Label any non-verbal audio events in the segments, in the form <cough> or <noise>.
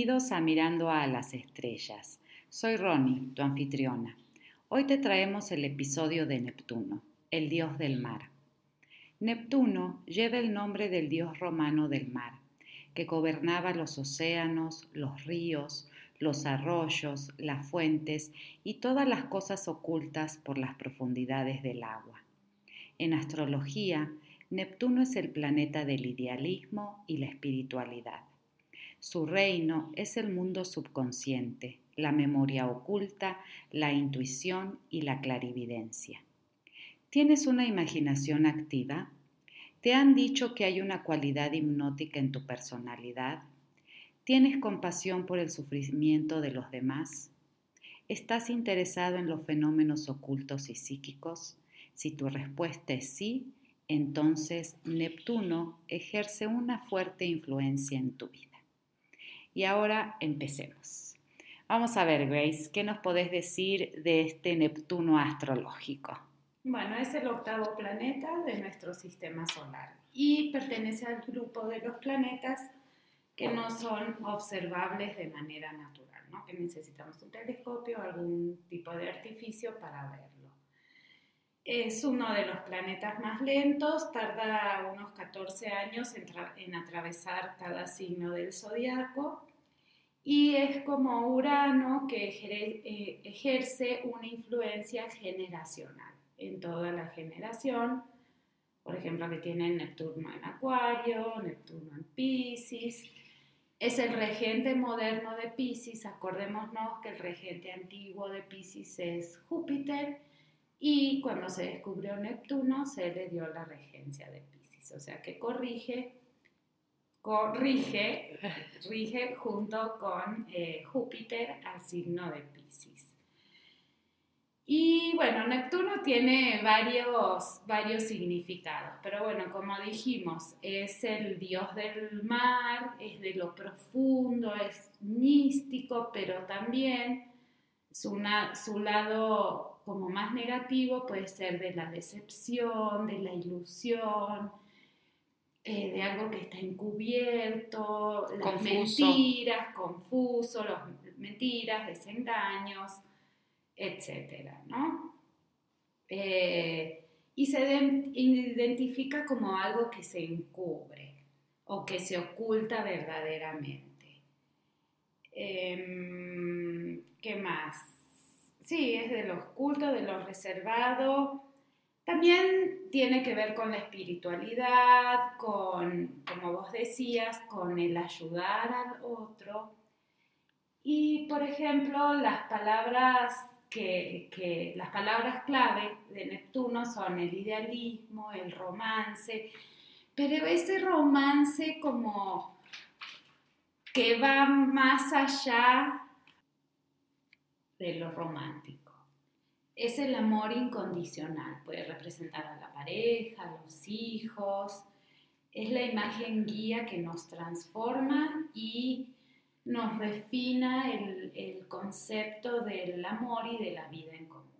Bienvenidos a Mirando a las Estrellas. Soy Ronnie, tu anfitriona. Hoy te traemos el episodio de Neptuno, el dios del mar. Neptuno lleva el nombre del dios romano del mar, que gobernaba los océanos, los ríos, los arroyos, las fuentes y todas las cosas ocultas por las profundidades del agua. En astrología, Neptuno es el planeta del idealismo y la espiritualidad. Su reino es el mundo subconsciente, la memoria oculta, la intuición y la clarividencia. ¿Tienes una imaginación activa? ¿Te han dicho que hay una cualidad hipnótica en tu personalidad? ¿Tienes compasión por el sufrimiento de los demás? ¿Estás interesado en los fenómenos ocultos y psíquicos? Si tu respuesta es sí, entonces Neptuno ejerce una fuerte influencia en tu vida. Y ahora empecemos. Vamos a ver, Grace, ¿qué nos podés decir de este Neptuno astrológico? Bueno, es el octavo planeta de nuestro sistema solar y pertenece al grupo de los planetas que no son observables de manera natural, ¿no? que necesitamos un telescopio o algún tipo de artificio para verlo. Es uno de los planetas más lentos, tarda unos 14 años en, atravesar cada signo del zodiaco y es como Urano que eh, ejerce una influencia generacional en toda la generación. Por ejemplo, que tiene Neptuno en Acuario, Neptuno en Pisces. Es el regente moderno de Pisces. Acordémonos que el regente antiguo de Pisces es Júpiter y cuando se descubrió Neptuno se le dio la regencia de Pisces, o sea que corrige, corrige, rige junto con eh, Júpiter al signo de Pisces. Y bueno, Neptuno tiene varios, varios significados, pero bueno, como dijimos, es el dios del mar, es de lo profundo, es místico, pero también su, su lado como más negativo puede ser de la decepción, de la ilusión, eh, de algo que está encubierto, las mentiras, confuso, las mentiras, desengaños, etc. ¿no? Eh, y se identifica como algo que se encubre o que se oculta verdaderamente. Em, ¿Qué más? Sí, es de lo oculto, de lo reservado. También tiene que ver con la espiritualidad, con, como vos decías, con el ayudar al otro. Y, por ejemplo, las palabras que, las palabras clave de Neptuno son el idealismo, el romance, pero ese romance como que va más allá de lo romántico. Es el amor incondicional, puede representar a la pareja, a los hijos, es la imagen guía que nos transforma y nos refina el, concepto del amor y de la vida en común.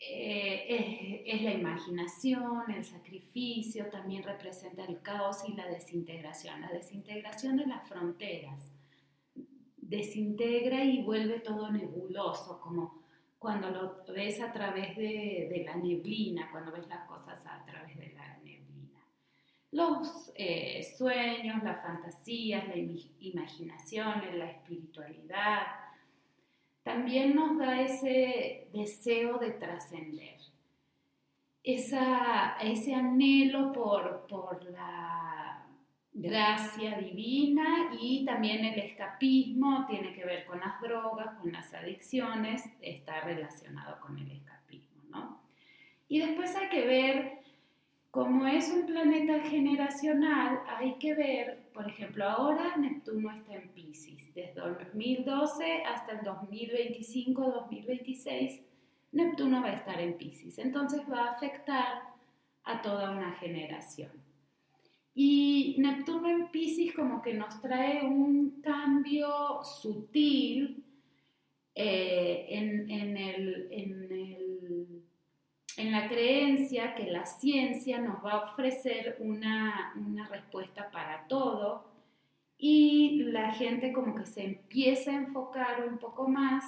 Eh, es, la imaginación, el sacrificio, también representa el caos y la desintegración, la desintegración de las fronteras desintegra y vuelve todo nebuloso, como cuando lo ves a través de, la neblina, cuando ves las cosas a través de la neblina. Los eh, sueños, las fantasías, la imaginación, la espiritualidad, también nos da ese deseo de trascender, ese anhelo por, por la gracia divina y también el escapismo tiene que ver con las drogas, con las adicciones, está relacionado con el escapismo, ¿no? Y después hay que ver, como es un planeta generacional, hay que ver, por ejemplo, ahora Neptuno está en Pisces, desde 2012 hasta el 2025-2026, Neptuno va a estar en Pisces, entonces va a afectar a toda una generación. Y Neptuno en Pisces como que nos trae un cambio sutil eh, en, la creencia que la ciencia nos va a ofrecer una, respuesta para todo. Y la gente como que se empieza a enfocar un poco más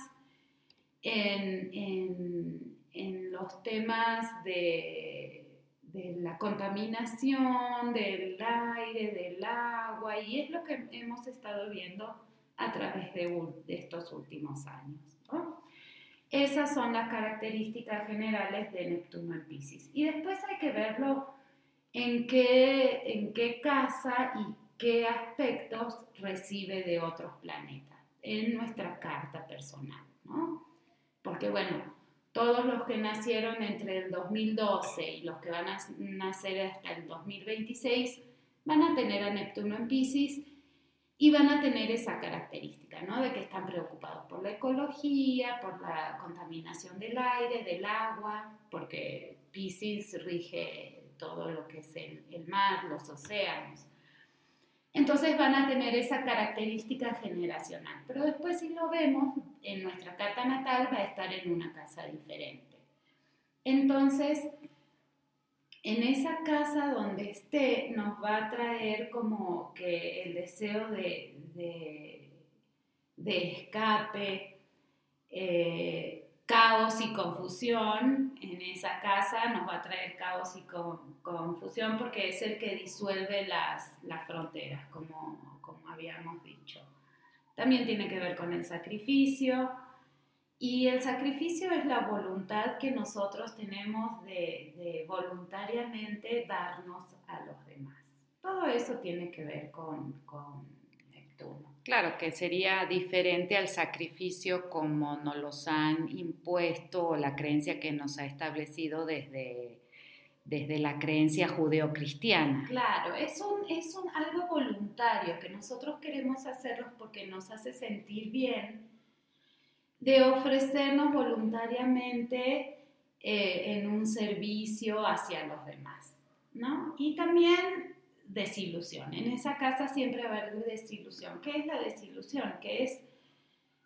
en, en, los temas de, de, la contaminación, del aire, del agua, y es lo que hemos estado viendo a través de, estos últimos años. Esas son las características generales de Neptuno en Pisces. Y después hay que verlo en qué, en qué casa y qué aspectos recibe de otros planetas en nuestra carta personal, ¿no? Porque bueno, todos los que nacieron entre el 2012 y los que van a nacer hasta el 2026 van a tener a Neptuno en Pisces y van a tener esa característica, ¿no? De que están preocupados por la ecología, por la contaminación del aire, del agua, porque Pisces rige todo lo que es el, mar, los océanos. Entonces van a tener esa característica generacional. Pero después si lo vemos, en nuestra carta natal va a estar en una casa diferente. Entonces, en esa casa donde esté nos va a traer como que el deseo de, de, escape, eh, caos y confusión. En esa casa nos va a traer caos y confusión porque es el que disuelve las, las fronteras, como, como habíamos dicho. También tiene que ver con el sacrificio y el sacrificio es la voluntad que nosotros tenemos de, voluntariamente darnos a los demás. Todo eso tiene que ver con, con Neptuno. Claro, que sería diferente al sacrificio como nos los han impuesto o la creencia que nos ha establecido desde, desde la creencia judeocristiana. Claro, es, un, es un, algo voluntario que nosotros queremos hacerlo porque nos hace sentir bien de ofrecernos voluntariamente eh, en un servicio hacia los demás, ¿no? Y también desilusión. En esa casa siempre va a haber desilusión. ¿Qué es la desilusión? Que es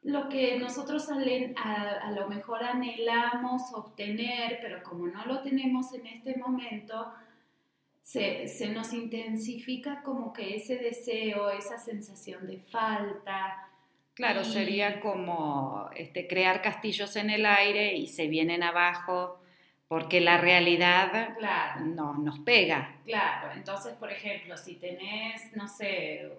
lo que nosotros a, lo mejor anhelamos obtener, pero como no lo tenemos en este momento, se, se, nos intensifica como que ese deseo, esa sensación de falta, Claro, sería como este, crear castillos en el aire y se vienen abajo porque la realidad no nos pega. Claro, entonces, por ejemplo, si tenés, no sé,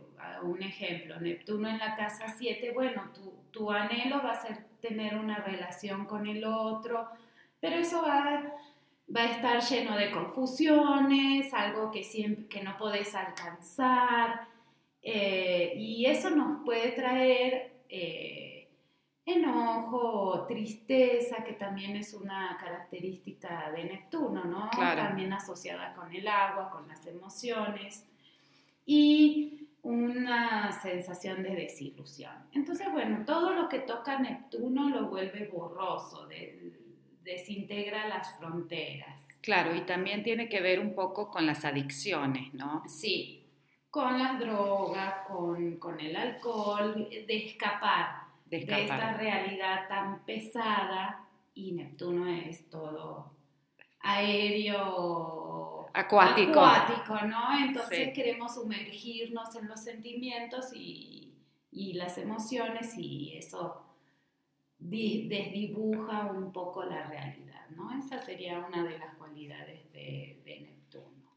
un ejemplo, Neptuno en la casa 7, bueno, tu, tu, anhelo va a ser tener una relación con el otro, pero eso va, va a estar lleno de confusiones, algo que, siempre, que no podés alcanzar, eh, y eso nos puede traer eh, enojo, tristeza, que también es una característica de Neptuno, ¿no? También asociada con el agua, con las emociones y una sensación de desilusión. Entonces, bueno, todo lo que toca Neptuno lo vuelve borroso, desintegra las fronteras. Claro, y también tiene que ver un poco con las adicciones, ¿no? Sí, con las drogas, con, el alcohol, de escapar, de esta realidad tan pesada y Neptuno es todo aéreo, acuático, ¿no? Entonces queremos sumergirnos en los sentimientos y, las emociones y eso desdibuja un poco la realidad, ¿no? Esa sería una de las cualidades de, de Neptuno.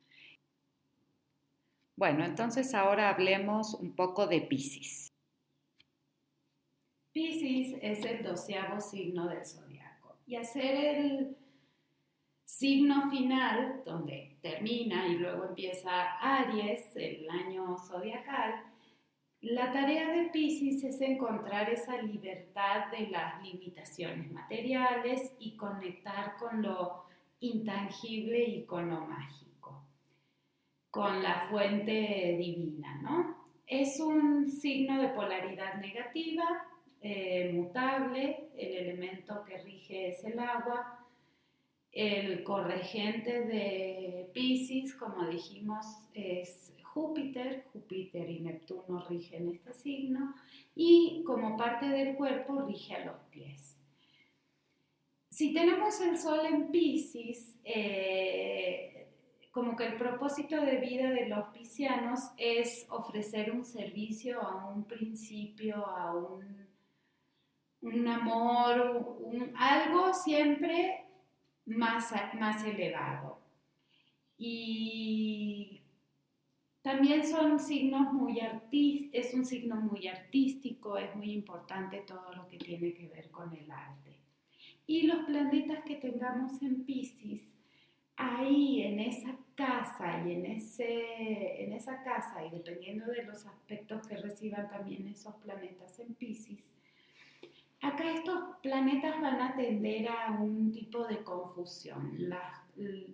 Bueno, entonces ahora hablemos un poco de Pisces. Pisces es el doceavo signo del zodiaco y hacer el signo final, donde termina y luego empieza Aries, el año zodiacal, la tarea de Pisces es encontrar esa libertad de las limitaciones materiales y conectar con lo intangible y con lo mágico con la fuente divina, ¿no? Es un signo de polaridad negativa, eh, mutable, el elemento que rige es el agua, el corregente de Pisces, como dijimos, es Júpiter, Júpiter y Neptuno rigen este signo, y como parte del cuerpo rige a los pies. Si tenemos el Sol en Pisces, eh, como que el propósito de vida de los piscianos es ofrecer un servicio a un principio, a un, un amor, un, algo siempre más, más elevado. Y también son signos muy artísticos, es un signo muy artístico, es muy importante todo lo que tiene que ver con el arte. Y los planetas que tengamos en Pisces ahí en esa casa y en, ese, en esa casa y dependiendo de los aspectos que reciban también esos planetas en Pisces, acá estos planetas van a tender a un tipo de confusión.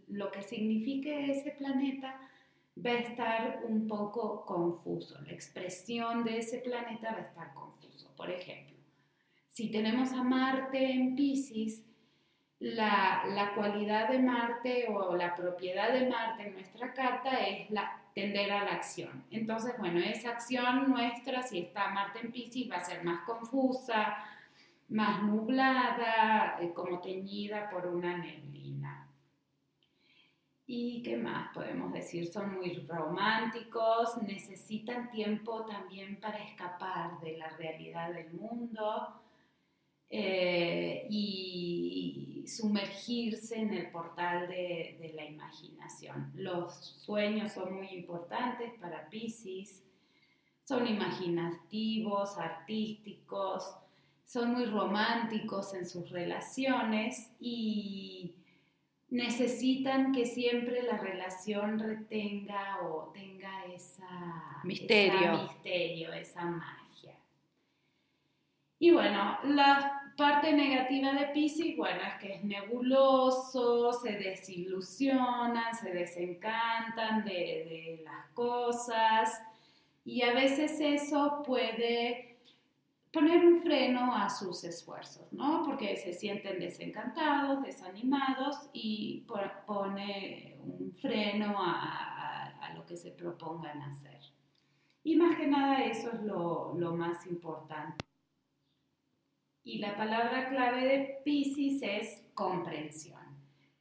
lo que signifique ese planeta va a estar un poco confuso. La expresión de ese planeta va a estar confuso. Por ejemplo, si tenemos a Marte en Pisces, la, cualidad de Marte o la propiedad de Marte en nuestra carta es la, tender a la acción. Entonces, bueno, esa acción nuestra, si está Marte en Pisces, va a ser más confusa, más nublada, eh, como teñida por una neblina. ¿Y qué más podemos decir? Son muy románticos, necesitan tiempo también para escapar de la realidad del mundo eh, y sumergirse en el portal de, la imaginación. Los sueños son muy importantes para Pisces, son imaginativos, artísticos, son muy románticos en sus relaciones y necesitan que siempre la relación retenga o tenga esa misterio, misterio esa magia. Y bueno, la parte negativa de Pisces, bueno, es que es nebuloso, se desilusionan, se desencantan de, de las cosas y a veces eso puede poner un freno a sus esfuerzos, ¿no? Porque se sienten desencantados, desanimados y pone un freno a, a, lo que se propongan hacer. Y más que nada eso es lo, lo más importante. Y la palabra clave de Pisces es comprensión.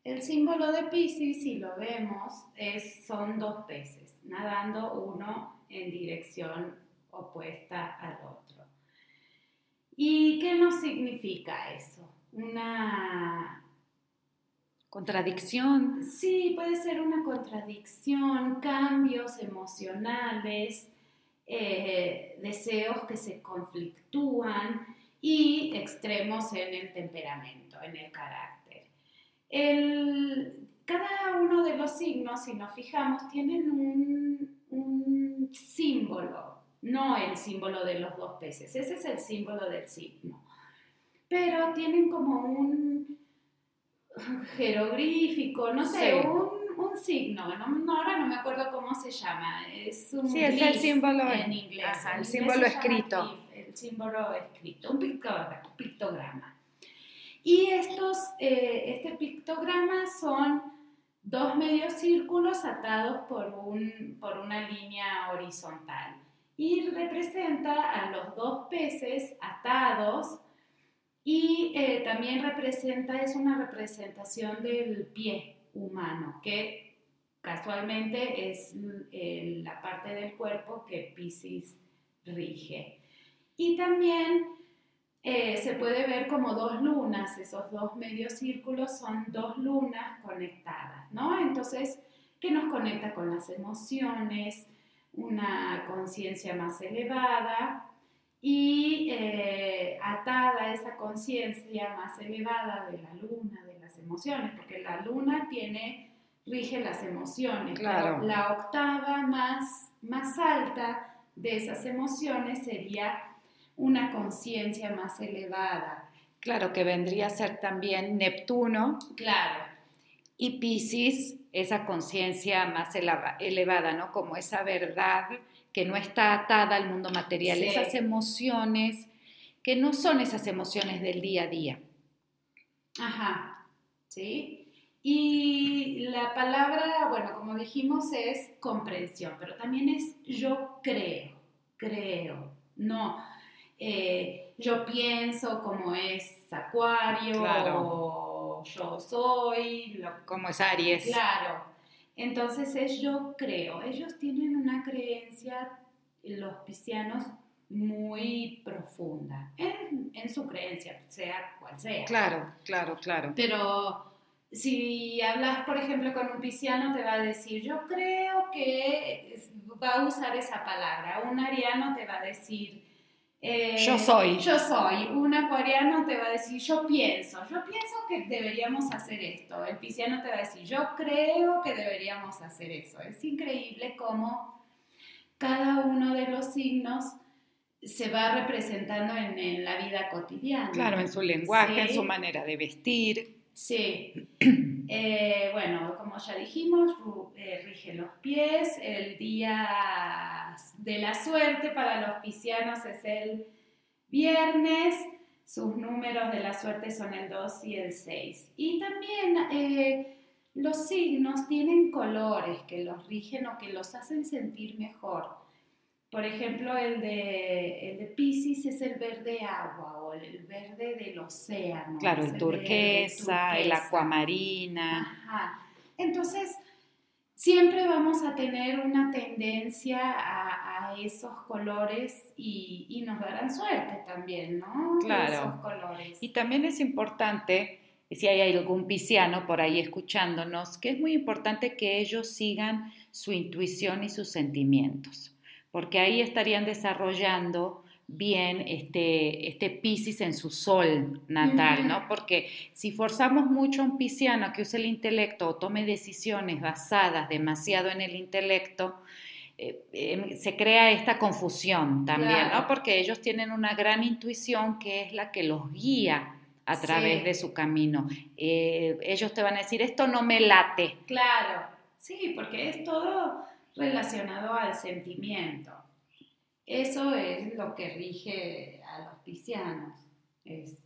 El símbolo de Pisces, si lo vemos, es, son dos peces, nadando uno en dirección opuesta al otro. ¿Y qué nos significa eso? Una contradicción. Sí, puede ser una contradicción, cambios emocionales, eh, deseos que se conflictúan y extremos en el temperamento, en el carácter. cada uno de los signos, si nos fijamos, tienen un, un símbolo, no el símbolo de los dos peces, ese es el símbolo del signo, pero tienen como un jeroglífico, no sé, un, signo, no, ahora no me acuerdo cómo se llama, es un sí, es el símbolo en inglés, el símbolo escrito. el símbolo escrito, un pictograma. Y estos, eh, este pictograma son dos medios círculos atados por, un, por una línea horizontal y representa a los dos peces atados y eh, también representa, es una representación del pie humano, que casualmente es eh, la parte del cuerpo que Pisces rige. Y también eh, se puede ver como dos lunas, esos dos medios círculos son dos lunas conectadas, ¿no? Entonces, ¿qué nos conecta con las emociones? Una conciencia más elevada y eh, atada a esa conciencia más elevada de la luna, de las emociones, porque la luna tiene, rige las emociones. Claro. La octava más, más alta de esas emociones sería una conciencia más elevada. Claro, que vendría a ser también Neptuno. Claro. Y Pisces, esa conciencia más elevada, ¿no? Como esa verdad que no está atada al mundo material, esas emociones que no son esas emociones del día a día. Ajá, ¿sí? Y la palabra, bueno, como dijimos, es comprensión, pero también es yo creo, creo, no, eh, yo pienso como es Acuario o yo soy. como es Aries. Claro. Entonces es yo creo, ellos tienen una creencia, los piscianos, muy profunda en, en, su creencia, sea cual sea. Claro, claro, claro. Pero si hablas, por ejemplo, con un pisciano, te va a decir, yo creo que va a usar esa palabra. Un ariano te va a decir, eh, yo soy. Yo soy. Un acuariano te va a decir, yo pienso. Yo pienso que deberíamos hacer esto. El pisciano te va a decir, yo creo que deberíamos hacer eso. Es increíble cómo cada uno de los signos se va representando en, la vida cotidiana. Claro, en su lenguaje, en su manera de vestir. Sí. <clears throat> Eh, bueno, como ya dijimos, eh, rige los pies. El día de la suerte para los piscianos es el viernes. Sus números de la suerte son el 2 y el 6. Y también eh, los signos tienen colores que los rigen o que los hacen sentir mejor. Por ejemplo, el de, el de Pisces es el verde agua o el verde del océano. Claro, el, turquesa, el acuamarina. Ajá. Entonces, siempre vamos a tener una tendencia a, esos colores y, y, nos darán suerte también, ¿no? Claro. Esos colores. Y también es importante, si hay algún pisciano por ahí escuchándonos, que es muy importante que ellos sigan su intuición y sus sentimientos porque ahí estarían desarrollando bien este, este Pisces en su sol natal, ¿no? Porque si forzamos mucho a un pisciano que use el intelecto o tome decisiones basadas demasiado en el intelecto, eh, em, se crea esta confusión también, ¿no? Porque ellos tienen una gran intuición que es la que los guía a través de su camino. Eh, ellos te van a decir, esto no me late. Claro, sí, porque es todo relacionado al sentimiento. Eso es lo que rige a los piscianos. Es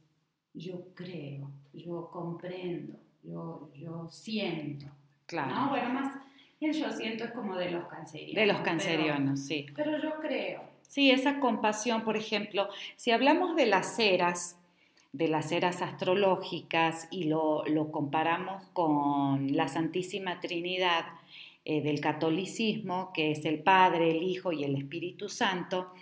yo creo, yo comprendo, yo, yo siento. Claro. Bueno, más el yo siento es como de los cancerianos. De los cancerianos, sí. Pero yo creo. Sí, esa compasión, por ejemplo, si hablamos de las eras, de las eras astrológicas y lo, lo comparamos con la Santísima Trinidad, eh, del catolicismo, que es el Padre, el Hijo y el Espíritu Santo,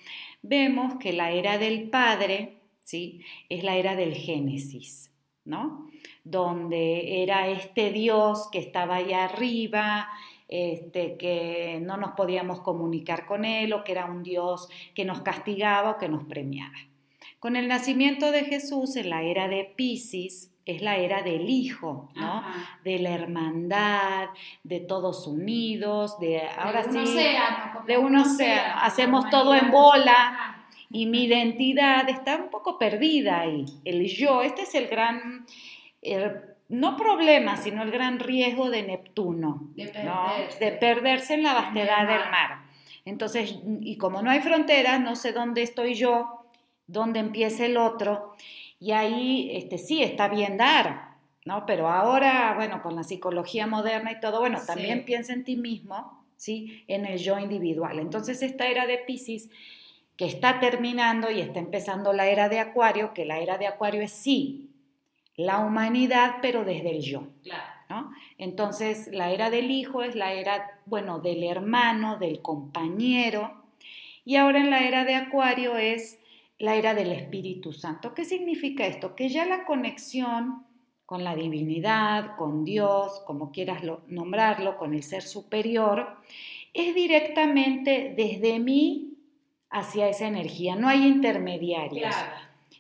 vemos que la era del Padre ¿sí? es la era del Génesis, ¿no? donde era este Dios que estaba allá arriba, este, que no nos podíamos comunicar con Él o que era un Dios que nos castigaba o que nos premiaba. Con el nacimiento de Jesús en la era de Pisces, es la era del hijo, ¿no? De la hermandad, de todos unidos, de ahora sí, de un océano, hacemos todo en bola. Y mi identidad está un poco perdida ahí. El yo, este es el gran, no problema, sino el gran riesgo de Neptuno, de perderse, de perderse en la vastedad del mar. Entonces, y como no hay fronteras, no sé dónde estoy yo, dónde empieza el otro, y ahí este, sí está bien dar, ¿no? Pero ahora, bueno, con la psicología moderna y todo, bueno, también piensa en ti mismo, ¿sí? En el yo individual. Entonces, esta era de Pisces que está terminando y está empezando la era de Acuario, que la era de Acuario es sí, la humanidad, pero desde el yo. ¿no? Entonces, la era del hijo es la era, bueno, del hermano, del compañero, y ahora en la era de Acuario es la era del Espíritu Santo. ¿Qué significa esto? Que ya la conexión con la divinidad, con Dios, como quieras nombrarlo, con el ser superior, es directamente desde mí hacia esa energía, no hay intermediarios.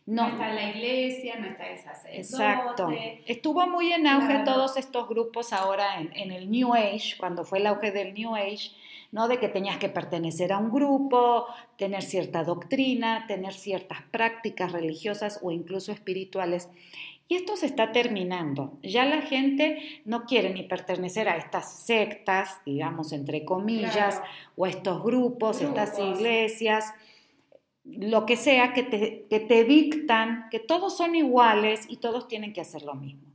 No, está la iglesia, no está esa Exacto. Estuvo muy en auge todos estos grupos ahora en, en, el New Age, cuando fue el auge del New Age, ¿no? De que tenías que pertenecer a un grupo, tener cierta doctrina, tener ciertas prácticas religiosas o incluso espirituales. Y esto se está terminando. Ya la gente no quiere ni pertenecer a estas sectas, digamos, entre comillas, o a estos grupos, estas iglesias, lo que sea, que te, que te dictan que todos son iguales y todos tienen que hacer lo mismo.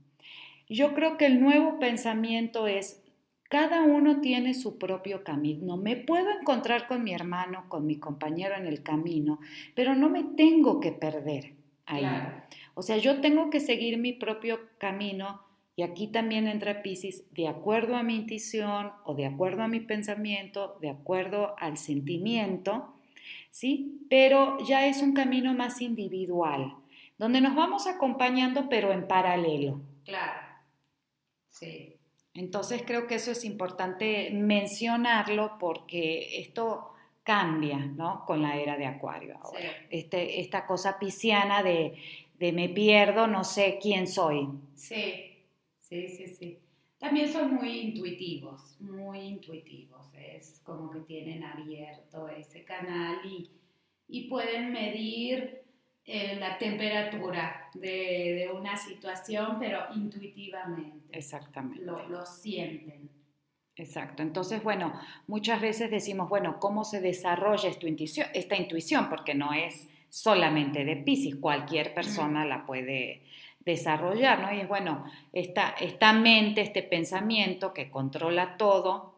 Yo creo que el nuevo pensamiento es cada uno tiene su propio camino. Me puedo encontrar con mi hermano, con mi compañero en el camino, pero no me tengo que perder ahí. O sea, yo tengo que seguir mi propio camino y aquí también entra Pisces, de acuerdo a mi intuición o de acuerdo a mi pensamiento, de acuerdo al sentimiento, ¿sí? Pero ya es un camino más individual, donde nos vamos acompañando pero en paralelo. Claro, sí. Entonces creo que eso es importante mencionarlo porque esto cambia, ¿no? Con la era de Acuario ahora. Este, esta cosa pisciana de, de me pierdo, no sé quién soy. Sí, sí, sí, sí. También son muy intuitivos, muy intuitivos. Es como que tienen abierto ese canal y, y pueden medir eh, la temperatura de, una situación, pero intuitivamente. Exactamente. Lo, lo, sienten. Exacto. Entonces, bueno, muchas veces decimos, bueno, ¿cómo se desarrolla esta intuición? Esta intuición porque no es solamente de Pisces, cualquier persona la puede desarrollar, ¿no? Y es bueno, esta, esta mente, este pensamiento que controla todo,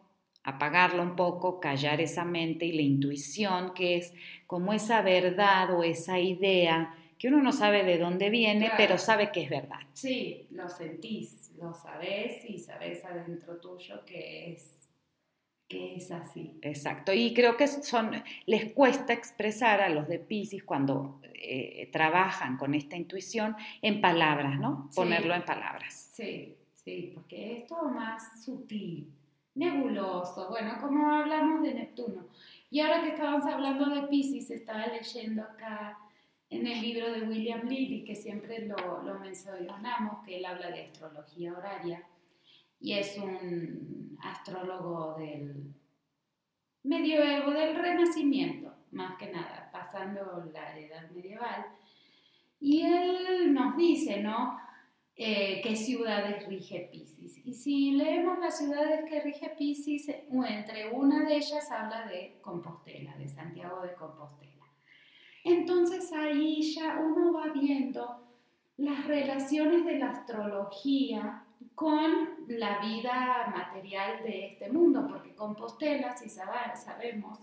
apagarlo un poco, callar esa mente y la intuición, que es como esa verdad o esa idea que uno no sabe de dónde viene, pero sabe que es verdad. Sí, lo sentís, lo sabes y sabes adentro tuyo que es que es así. Exacto, y creo que son, les cuesta expresar a los de Pisces cuando eh, trabajan con esta intuición en palabras, ¿no? Ponerlo en palabras. Sí, sí, porque es todo más sutil nebuloso, bueno, como hablamos de Neptuno. Y ahora que estábamos hablando de Pisces, estaba leyendo acá en el libro de William Lilly, que siempre lo, lo mencionamos, que él habla de astrología horaria, y es un astrólogo del medioevo, del renacimiento, más que nada, pasando la edad medieval. Y él nos dice, ¿no? Eh, qué ciudades rige Pisces. Y si leemos las ciudades que rige Pisces, entre una de ellas habla de Compostela, de Santiago de Compostela. Entonces ahí ya uno va viendo las relaciones de la astrología con la vida material de este mundo, porque Compostela, si sabemos,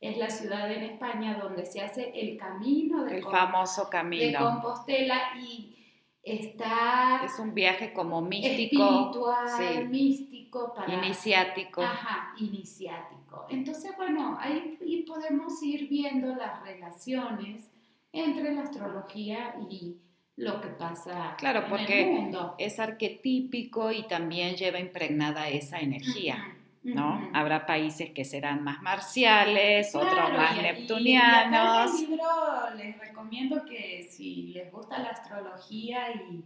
es la ciudad en España donde se hace el camino de, el famoso camino. de Compostela y está... Es un viaje como místico. Espiritual, místico. Para, iniciático. Ajá, iniciático. Entonces, bueno, ahí podemos ir viendo las relaciones entre la astrología y lo que pasa claro, porque es arquetípico y también lleva impregnada esa energía. ¿No? Habrá países que serán más marciales, otros más neptunianos. Y, en el libro les recomiendo que si les gusta la astrología y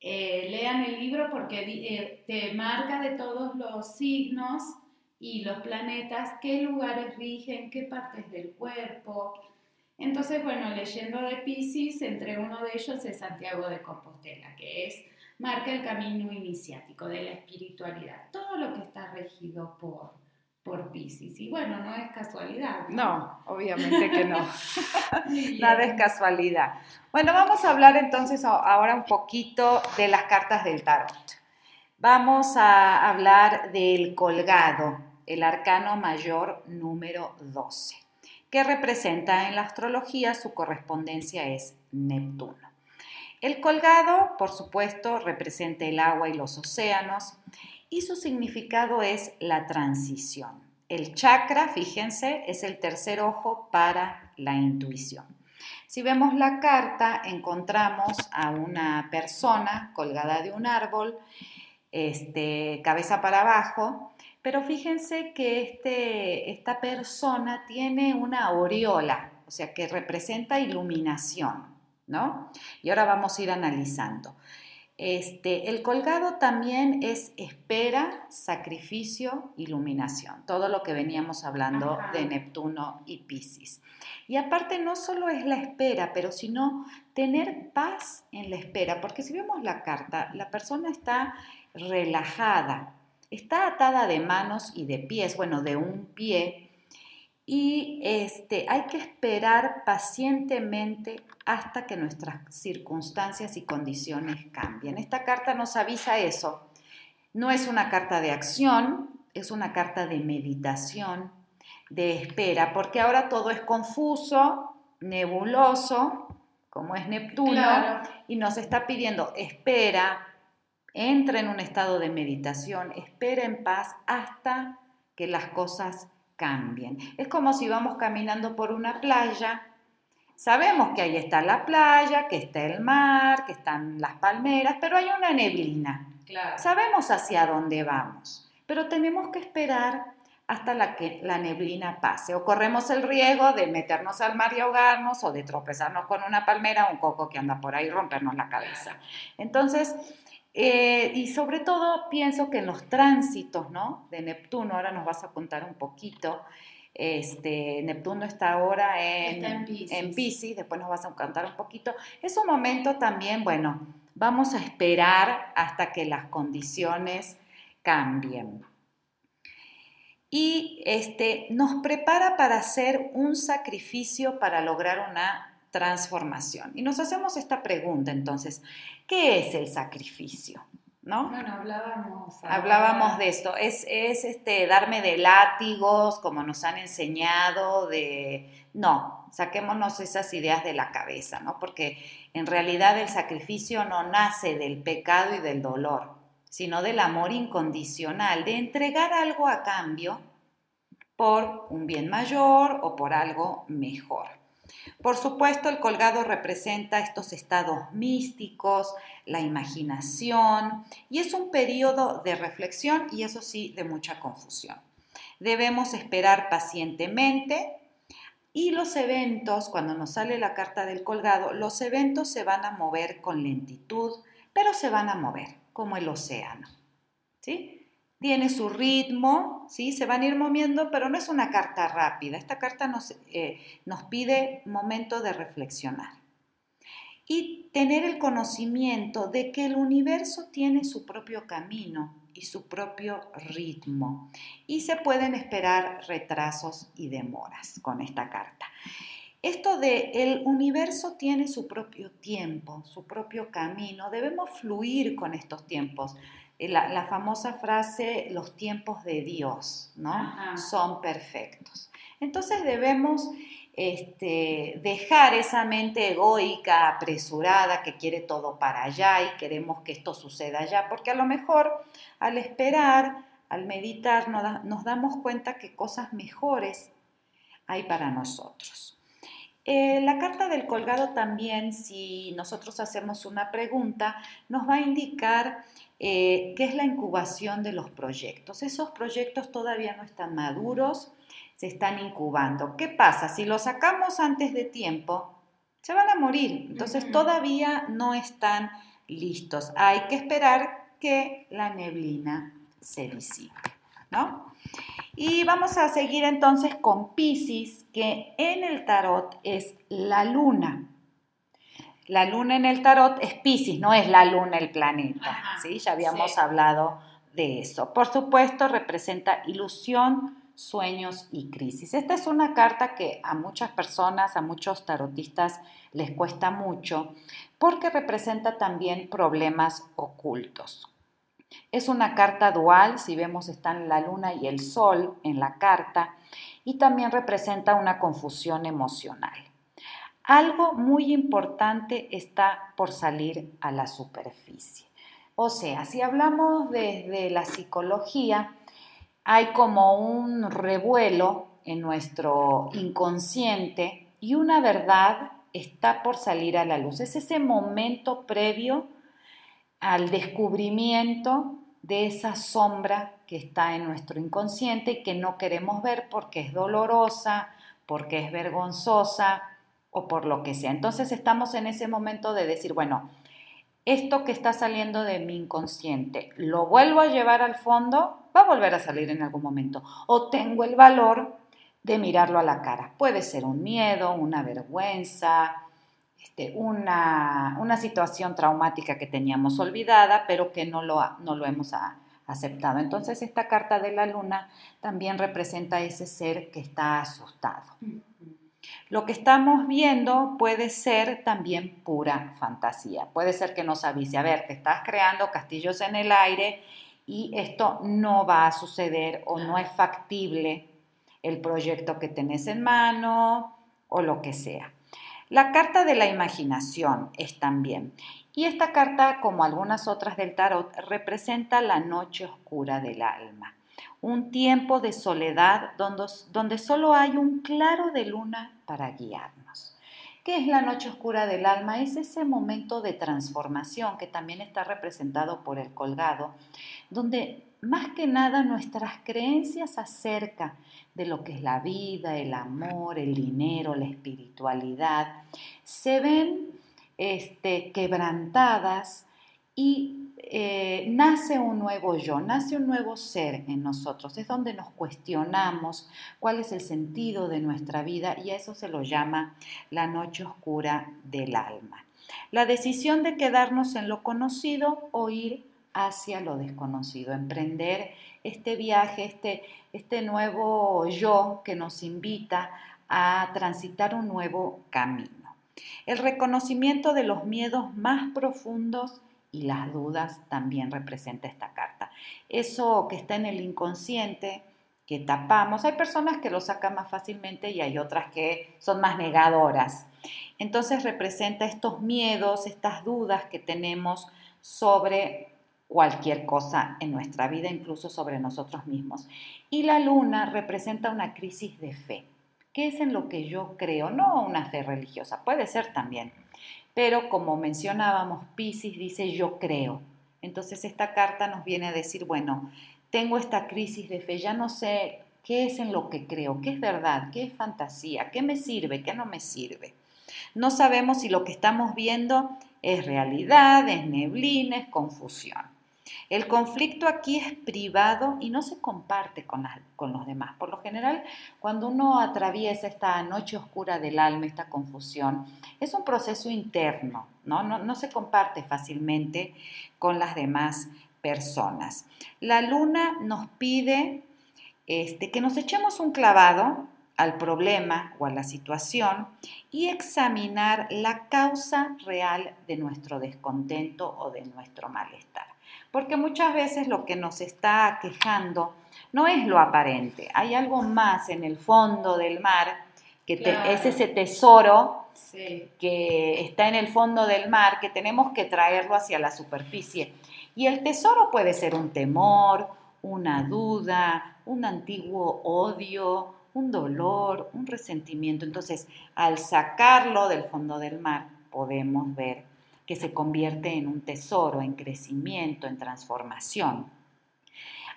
eh, lean el libro porque eh, te marca de todos los signos y los planetas qué lugares rigen, qué partes del cuerpo. Entonces, bueno, leyendo de Pisces, entre uno de ellos es Santiago de Compostela, que es marca el camino iniciático de la espiritualidad, todo lo que está regido por, por Pisces. Y bueno, no es casualidad. No, obviamente que no. <laughs> Nada es casualidad. Bueno, vamos a hablar entonces ahora un poquito de las cartas del tarot. Vamos a hablar del colgado, el arcano mayor número 12, que representa en la astrología su correspondencia es Neptuno. El colgado, por supuesto, representa el agua y los océanos y su significado es la transición. El chakra, fíjense, es el tercer ojo para la intuición. Si vemos la carta, encontramos a una persona colgada de un árbol, este, cabeza para abajo, pero fíjense que este, esta persona tiene una aureola, o sea, que representa iluminación. ¿No? Y ahora vamos a ir analizando. Este, el colgado también es espera, sacrificio, iluminación, todo lo que veníamos hablando de Neptuno y Pisces. Y aparte no solo es la espera, pero sino tener paz en la espera, porque si vemos la carta, la persona está relajada, está atada de manos y de pies, bueno, de un pie, y este, hay que esperar pacientemente hasta que nuestras circunstancias y condiciones cambien. Esta carta nos avisa eso. No es una carta de acción, es una carta de meditación, de espera, porque ahora todo es confuso, nebuloso, como es Neptuno, y nos está pidiendo espera, entra en un estado de meditación, espera en paz hasta que las cosas cambien. Es como si vamos caminando por una playa, sabemos que ahí está la playa, que está el mar, que están las palmeras, pero hay una neblina. Sabemos hacia dónde vamos, pero tenemos que esperar hasta la que la neblina pase. O corremos el riesgo de meternos al mar y ahogarnos o de tropezarnos con una palmera o un coco que anda por ahí y rompernos la cabeza. Entonces, eh, y sobre todo pienso que en los tránsitos ¿no? de Neptuno, ahora nos vas a contar un poquito, este, Neptuno está ahora en, en, Pisces. después nos vas a contar un poquito, es un momento también, bueno, vamos a esperar hasta que las condiciones cambien. Y este, nos prepara para hacer un sacrificio para lograr una transformación. Y nos hacemos esta pregunta entonces, ¿qué es el sacrificio? ¿No? Bueno, hablábamos. Hablábamos de esto. Es, es este, darme de látigos, como nos han enseñado, de... No, saquémonos esas ideas de la cabeza, ¿no? Porque en realidad el sacrificio no nace del pecado y del dolor, sino del amor incondicional, de entregar algo a cambio por un bien mayor o por algo mejor. Por supuesto, el colgado representa estos estados místicos, la imaginación, y es un periodo de reflexión y eso sí, de mucha confusión. Debemos esperar pacientemente y los eventos, cuando nos sale la carta del colgado, los eventos se van a mover con lentitud, pero se van a mover como el océano. ¿Sí? Tiene su ritmo, ¿sí? se van a ir moviendo, pero no es una carta rápida. Esta carta nos, eh, nos pide momento de reflexionar y tener el conocimiento de que el universo tiene su propio camino y su propio ritmo y se pueden esperar retrasos y demoras con esta carta. Esto de el universo tiene su propio tiempo, su propio camino, debemos fluir con estos tiempos. Eh, la, famosa frase, los tiempos de Dios, ¿no? Son perfectos. Entonces debemos este, dejar esa mente egoica, apresurada, que quiere todo para allá y queremos que esto suceda allá, porque a lo mejor al esperar, al meditar, nos, damos cuenta que cosas mejores hay para nosotros. Eh, la carta del colgado también, si nosotros hacemos una pregunta, nos va a indicar eh, ¿Qué es la incubación de los proyectos. Esos proyectos todavía no están maduros, se están incubando. ¿Qué pasa? Si los sacamos antes de tiempo, se van a morir. Entonces todavía no están listos. Hay que esperar que la neblina se disipe, ¿no? Y vamos a seguir entonces con Pisces, que en el tarot es la luna. La luna en el tarot es Pisces, no es la luna el planeta, ¿sí? Ya habíamos hablado de eso. Por supuesto, representa ilusión, sueños y crisis. Esta es una carta que a muchas personas, a muchos tarotistas les cuesta mucho porque representa también problemas ocultos. Es una carta dual, si vemos están la luna y el sol en la carta, y también representa una confusión emocional algo muy importante está por salir a la superficie. O sea, si hablamos desde la psicología, hay como un revuelo en nuestro inconsciente y una verdad está por salir a la luz. Es ese momento previo al descubrimiento de esa sombra que está en nuestro inconsciente y que no queremos ver porque es dolorosa, porque es vergonzosa, o por lo que sea. Entonces estamos en ese momento de decir, bueno, esto que está saliendo de mi inconsciente, ¿lo vuelvo a llevar al fondo? Va a volver a salir en algún momento. O tengo el valor de mirarlo a la cara. Puede ser un miedo, una vergüenza, este, una, una, situación traumática que teníamos olvidada, pero que no lo, no lo hemos aceptado. Entonces esta carta de la luna también representa ese ser que está asustado. Lo que estamos viendo puede ser también pura fantasía. Puede ser que nos avise, a ver, te estás creando castillos en el aire y esto no va a suceder o no es factible el proyecto que tenés en mano o lo que sea. La carta de la imaginación es también. Y esta carta, como algunas otras del tarot, representa la noche oscura del alma, un tiempo de soledad donde, donde solo hay un claro de luna para guiarnos. ¿Qué es la noche oscura del alma? Es ese momento de transformación que también está representado por el colgado, donde más que nada nuestras creencias acerca de lo que es la vida, el amor, el dinero, la espiritualidad, se ven este, quebrantadas y eh, nace un nuevo yo, nace un nuevo ser en nosotros. Es donde nos cuestionamos cuál es el sentido de nuestra vida y a eso se lo llama la noche oscura del alma. La decisión de quedarnos en lo conocido o ir hacia lo desconocido, emprender este viaje, este, este nuevo yo que nos invita a transitar un nuevo camino. El reconocimiento de los miedos más profundos y las dudas también representa esta carta. Eso que está en el inconsciente, que tapamos, hay personas que lo sacan más fácilmente y hay otras que son más negadoras. Entonces representa estos miedos, estas dudas que tenemos sobre cualquier cosa en nuestra vida, incluso sobre nosotros mismos. Y la luna representa una crisis de fe. ¿Qué es en lo que yo creo? No una fe religiosa, puede ser también. Pero como mencionábamos, Pisces dice yo creo. Entonces esta carta nos viene a decir, bueno, tengo esta crisis de fe, ya no sé qué es en lo que creo, qué es verdad, qué es fantasía, qué me sirve, qué no me sirve. No sabemos si lo que estamos viendo es realidad, es neblina, es confusión. El conflicto aquí es privado y no se comparte con, los demás. Por lo general, cuando uno atraviesa esta noche oscura del alma, esta confusión, es un proceso interno, ¿no? No, se comparte fácilmente con las demás personas. La luna nos pide este, que nos echemos un clavado al problema o a la situación y examinar la causa real de nuestro descontento o de nuestro malestar. Porque muchas veces lo que nos está quejando no es lo aparente, hay algo más en el fondo del mar, que es ese tesoro que está en el fondo del mar, que tenemos que traerlo hacia la superficie. Y el tesoro puede ser un temor, una duda, un antiguo odio, un dolor, un resentimiento. Entonces, al sacarlo del fondo del mar, podemos ver que se convierte en un tesoro, en crecimiento, en transformación.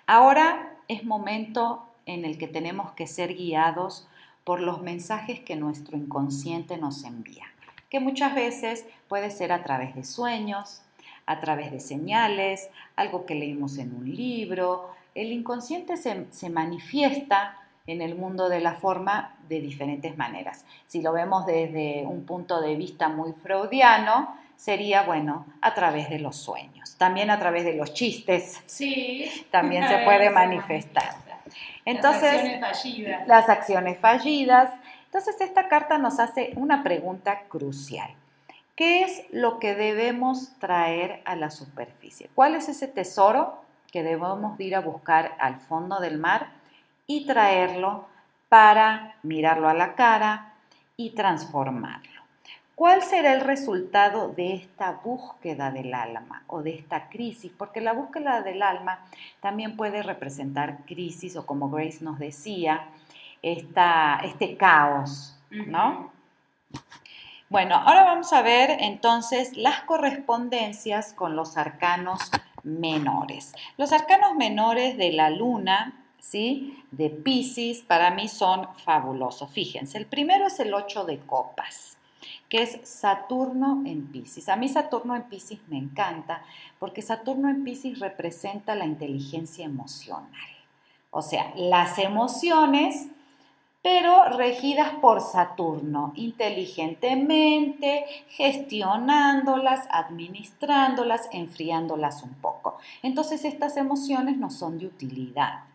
Ahora es momento en el que tenemos que ser guiados por los mensajes que nuestro inconsciente nos envía, que muchas veces puede ser a través de sueños, a través de señales, algo que leímos en un libro. El inconsciente se, se manifiesta en el mundo de la forma de diferentes maneras. Si lo vemos desde un punto de vista muy freudiano, sería, bueno, a través de los sueños, también a través de los chistes. Sí. <laughs> También se puede manifestar. Entonces, las acciones fallidas. Las acciones fallidas. Entonces, esta carta nos hace una pregunta crucial. ¿Qué es lo que debemos traer a la superficie? ¿Cuál es ese tesoro que debemos ir a buscar al fondo del mar y traerlo para mirarlo a la cara y transformarlo? ¿Cuál será el resultado de esta búsqueda del alma o de esta crisis? Porque la búsqueda del alma también puede representar crisis o como Grace nos decía, esta, este caos, ¿no? Bueno, ahora vamos a ver entonces las correspondencias con los arcanos menores. Los arcanos menores de la luna, ¿sí? De Pisces, para mí son fabulosos. Fíjense, el primero es el 8 de copas que es Saturno en Pisces. A mí Saturno en Pisces me encanta porque Saturno en Pisces representa la inteligencia emocional. O sea, las emociones, pero regidas por Saturno, inteligentemente, gestionándolas, administrándolas, enfriándolas un poco. Entonces estas emociones no son de utilidad.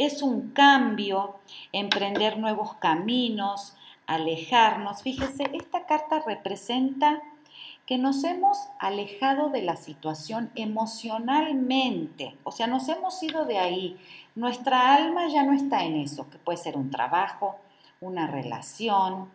Es un cambio, emprender nuevos caminos, alejarnos. Fíjese, esta carta representa que nos hemos alejado de la situación emocionalmente, o sea, nos hemos ido de ahí. Nuestra alma ya no está en eso, que puede ser un trabajo, una relación,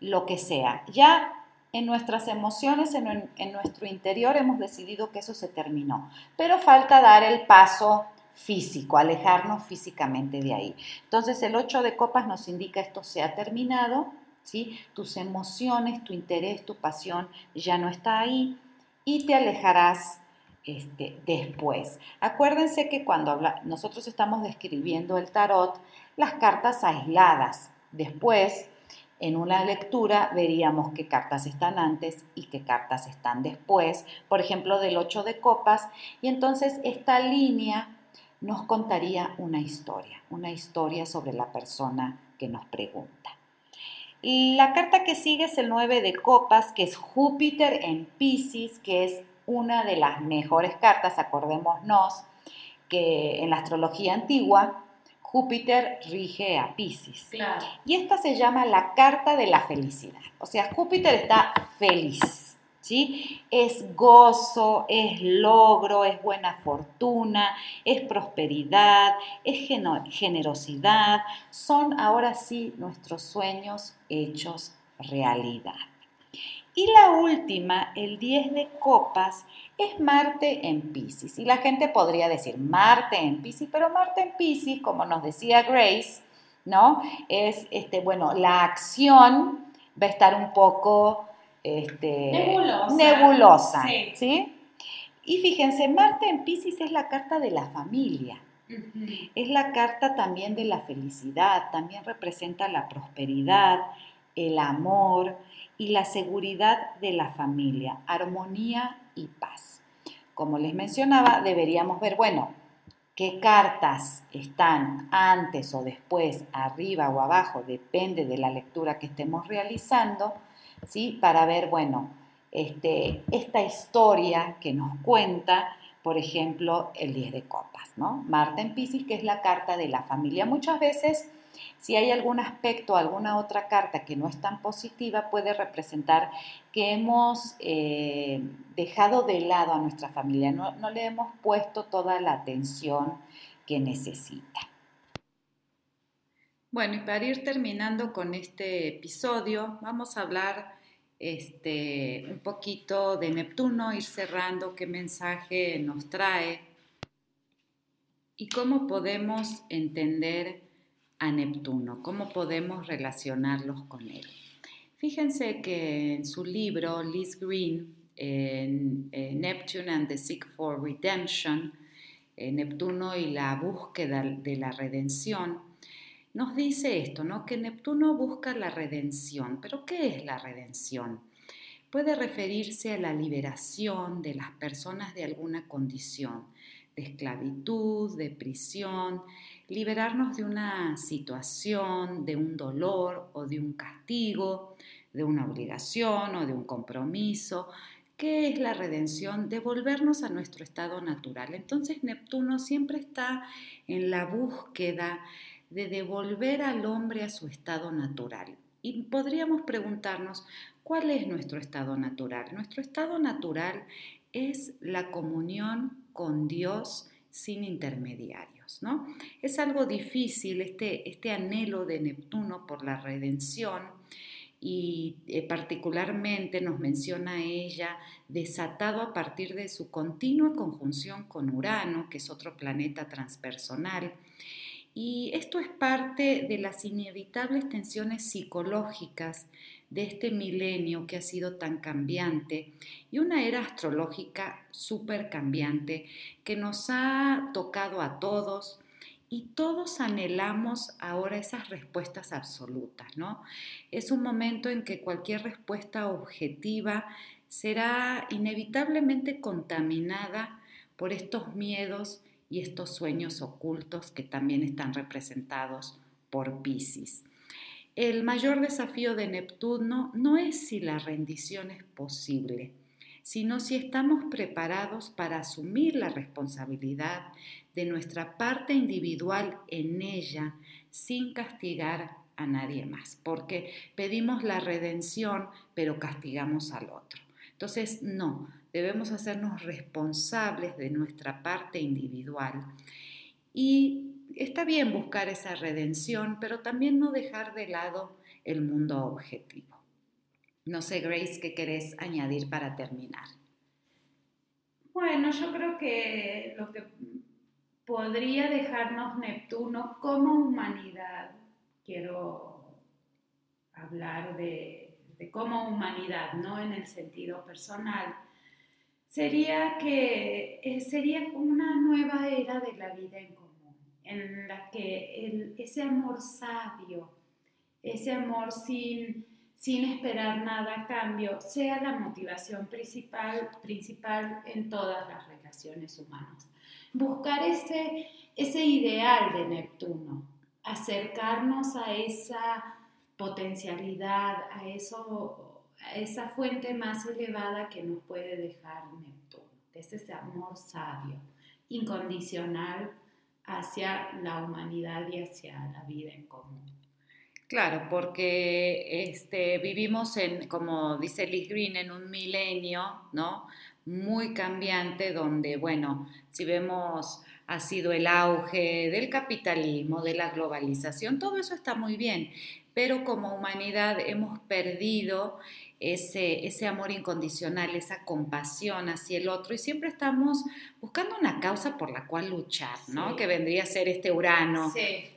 lo que sea. Ya en nuestras emociones, en, en, nuestro interior, hemos decidido que eso se terminó. Pero falta dar el paso físico, alejarnos físicamente de ahí. Entonces el 8 de copas nos indica esto se ha terminado, ¿sí? Tus emociones, tu interés, tu pasión ya no está ahí y te alejarás este, después. Acuérdense que cuando nosotros estamos describiendo el tarot, las cartas aisladas, después en una lectura veríamos qué cartas están antes y qué cartas están después, por ejemplo del 8 de copas, y entonces esta línea nos contaría una historia, una historia sobre la persona que nos pregunta. La carta que sigue es el 9 de copas, que es Júpiter en Pisces, que es una de las mejores cartas, acordémonos que en la astrología antigua Júpiter rige a Pisces. Y esta se llama la carta de la felicidad. O sea, Júpiter está feliz. Es gozo, es logro, es buena fortuna, es prosperidad, es generosidad. Son ahora sí nuestros sueños hechos realidad. Y la última, el 10 de copas, es Marte en Pisces. Y la gente podría decir Marte en Pisces, pero Marte en Pisces, como nos decía Grace, ¿no? Es, este, bueno, la acción va a estar un poco este, nebulosa. nebulosa sí. Y fíjense, Marte en Pisces es la carta de la familia. Es la carta también de la felicidad, también representa la prosperidad, el amor, y la seguridad de la familia, armonía y paz. Como les mencionaba, deberíamos ver, bueno, qué cartas están antes o después, arriba o abajo, depende de la lectura que estemos realizando, ¿sí? Para ver, bueno, este, esta historia que nos cuenta, por ejemplo, el 10 de copas, ¿no? Marta en Pisces, que es la carta de la familia. Muchas veces si hay algún aspecto, alguna otra carta que no es tan positiva, puede representar que hemos eh, dejado de lado a nuestra familia, no, no le hemos puesto toda la atención que necesita. Bueno, y para ir terminando con este episodio, vamos a hablar este, un poquito de Neptuno, ir cerrando qué mensaje nos trae y cómo podemos entender a Neptuno, cómo podemos relacionarlos con él. Fíjense que en su libro, Liz Green, en, Neptune and the Seek for Redemption, Neptuno y la búsqueda de la redención, nos dice esto, ¿no? Que Neptuno busca la redención. ¿Pero qué es la redención? Puede referirse a la liberación de las personas de alguna condición, de esclavitud, de prisión, liberarnos de una situación, de un dolor o de un castigo, de una obligación o de un compromiso. ¿Qué es la redención? Devolvernos a nuestro estado natural. Entonces Neptuno siempre está en la búsqueda de devolver al hombre a su estado natural. Y podríamos preguntarnos, ¿cuál es nuestro estado natural? Nuestro estado natural es la comunión con Dios sin intermediarios. ¿no? Es algo difícil este, este anhelo de Neptuno por la redención y eh, particularmente nos menciona ella desatado a partir de su continua conjunción con Urano, que es otro planeta transpersonal. Y esto es parte de las inevitables tensiones psicológicas de este milenio que ha sido tan cambiante y una era astrológica súper cambiante que nos ha tocado a todos y todos anhelamos ahora esas respuestas absolutas, ¿no? Es un momento en que cualquier respuesta objetiva será inevitablemente contaminada por estos miedos y estos sueños ocultos que también están representados por Pisces. El mayor desafío de Neptuno no es si la rendición es posible, sino si estamos preparados para asumir la responsabilidad de nuestra parte individual en ella sin castigar a nadie más, porque pedimos la redención pero castigamos al otro. Entonces, no, debemos hacernos responsables de nuestra parte individual y está bien buscar esa redención, pero también no dejar de lado el mundo objetivo. No sé, Grace, ¿qué querés añadir para terminar? Bueno, yo creo que lo que podría dejarnos Neptuno como humanidad, quiero hablar de, como humanidad, no en el sentido personal, sería que eh, sería una nueva era de la vida en común, en la que ese amor sabio, ese amor sin, sin esperar nada a cambio, sea la motivación principal, principal en todas las relaciones humanas. Buscar ese, ese ideal de Neptuno, acercarnos a esa potencialidad, a, eso, esa fuente más elevada que nos puede dejar Neptuno, es ese amor sabio, incondicional hacia la humanidad y hacia la vida en común. Claro, porque este, vivimos en, como dice Liz Green, en un milenio, ¿no? Muy cambiante donde, bueno, si vemos ha sido el auge del capitalismo, de la globalización, todo eso está muy bien, pero como humanidad hemos perdido ese, ese amor incondicional, esa compasión hacia el otro y siempre estamos buscando una causa por la cual luchar, ¿no? Que vendría a ser este Urano,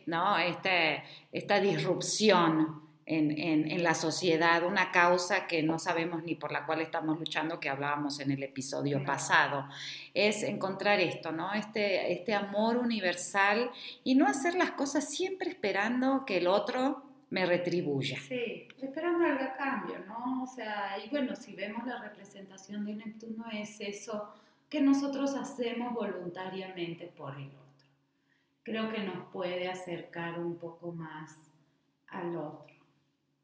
¿no? Este, esta disrupción. En, en, la sociedad, una causa que no sabemos ni por la cual estamos luchando, que hablábamos en el episodio pasado, es encontrar esto, ¿no? Este, este amor universal y no hacer las cosas siempre esperando que el otro me retribuya. Sí, esperando algo a cambio, ¿no? O sea, y bueno, si vemos la representación de Neptuno es eso que nosotros hacemos voluntariamente por el otro. Creo que nos puede acercar un poco más al otro.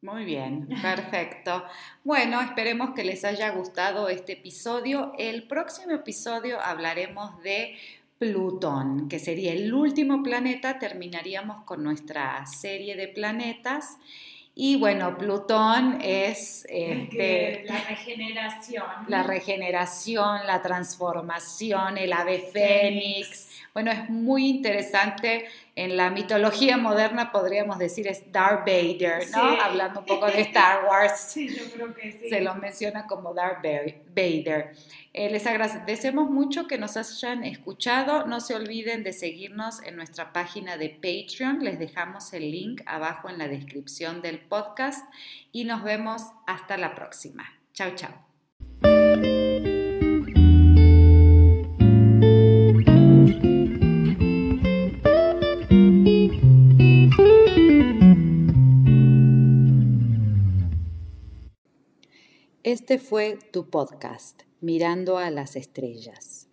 Muy bien, perfecto. Bueno, esperemos que les haya gustado este episodio. El próximo episodio hablaremos de Plutón, que sería el último planeta, terminaríamos con nuestra serie de planetas. Y bueno, Plutón es este, la regeneración. La regeneración, la transformación, el ave fénix. Bueno, es muy interesante. En la mitología moderna podríamos decir es Darth Vader, ¿no? Hablando un poco de <laughs> Star Wars. Sí, yo creo que sí. Se lo menciona como Darth Vader. Eh, les agradecemos mucho que nos hayan escuchado. No se olviden de seguirnos en nuestra página de Patreon. Les dejamos el link abajo en la descripción del podcast y nos vemos hasta la próxima. Chao, chao. Este fue tu podcast. Mirando a las estrellas.